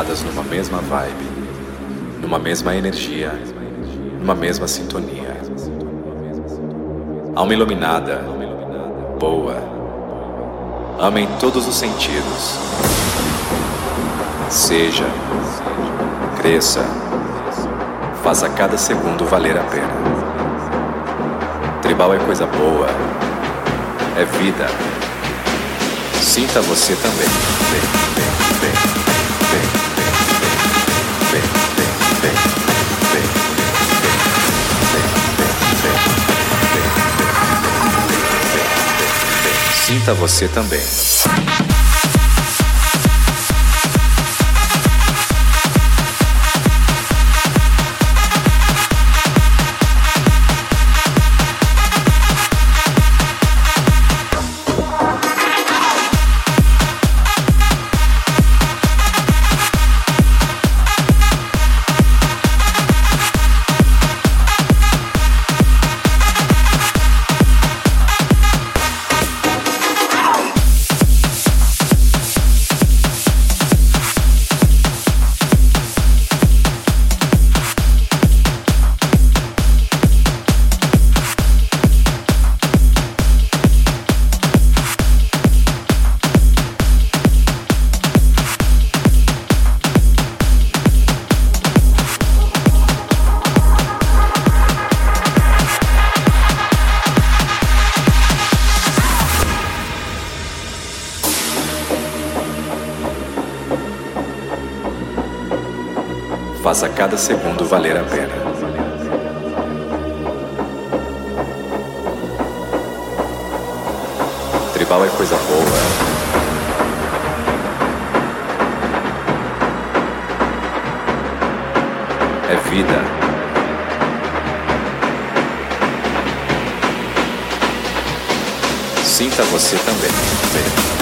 numa mesma vibe, numa mesma energia, numa mesma sintonia. Alma iluminada, boa. Amem todos os sentidos. Seja, cresça, faça cada segundo valer a pena. Tribal é coisa boa, é vida. Sinta você também. Vem, vem, vem, vem, vem, Sinta você também. Cada segundo valer a pena. Tribal é coisa boa. É vida. Sinta você também.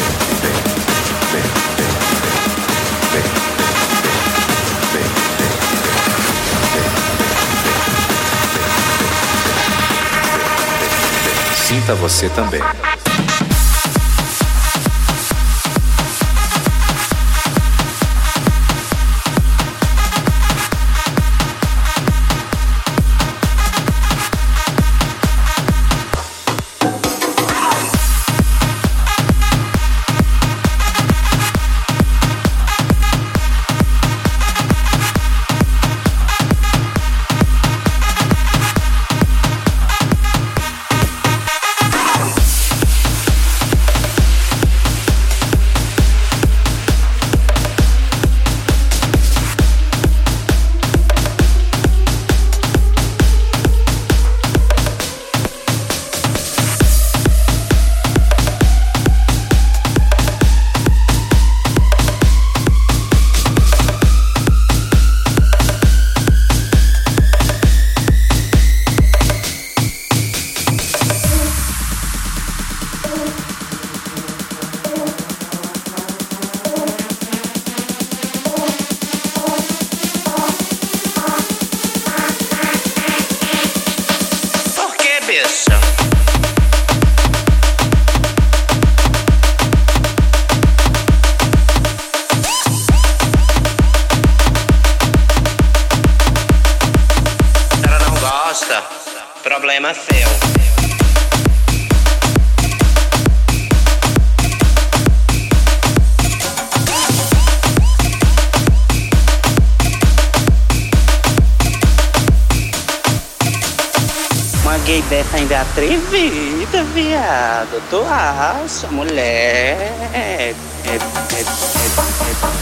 Você também. Dessa ainda é atrevida, viado. Tu acha, mulher? É, é, é,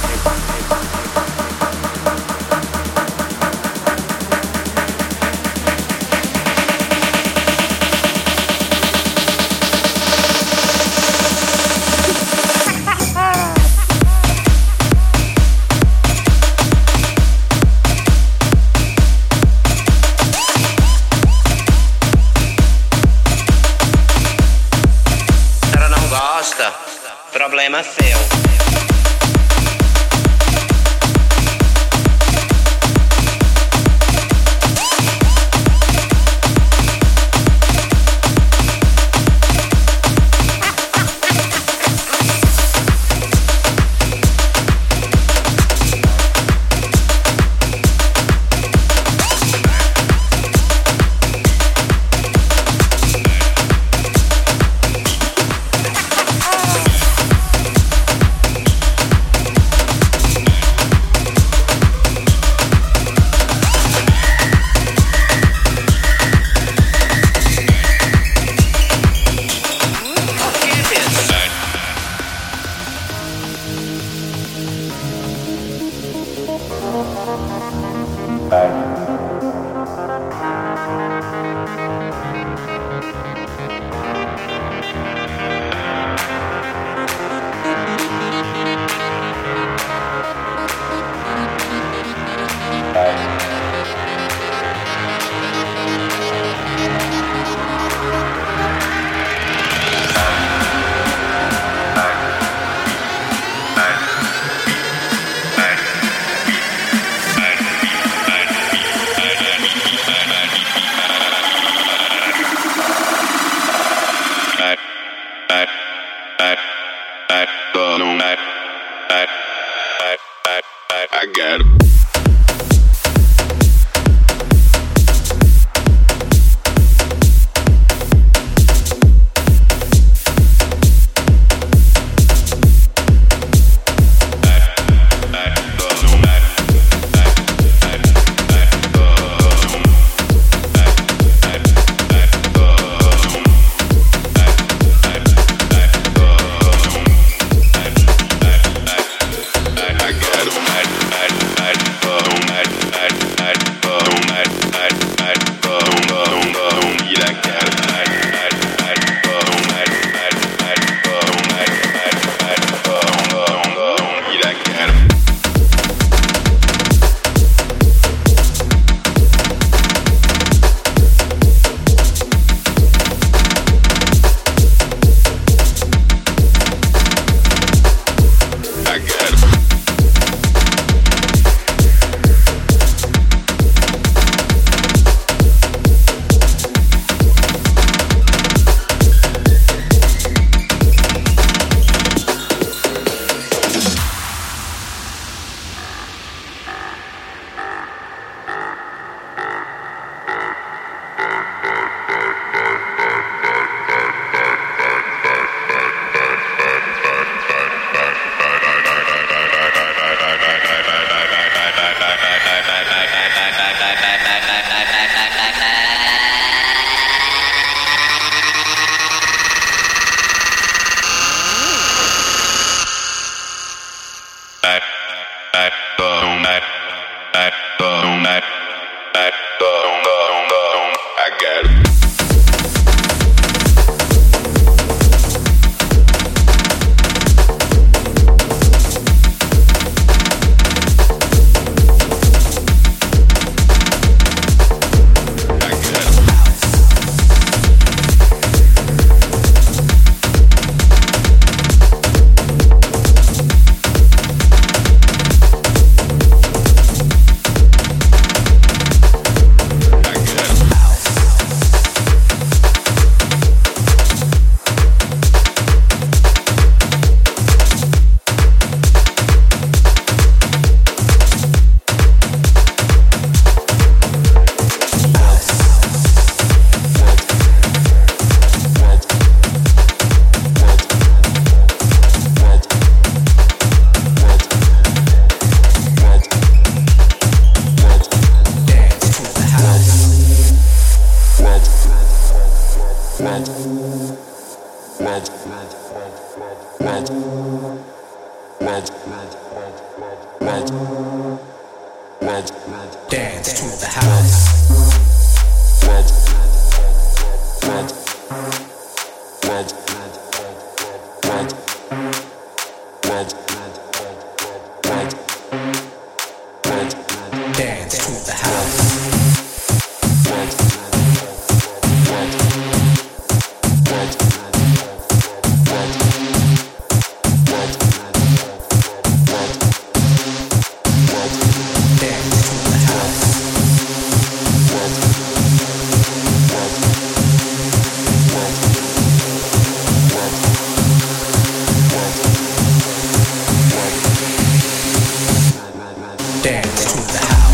dance to the house.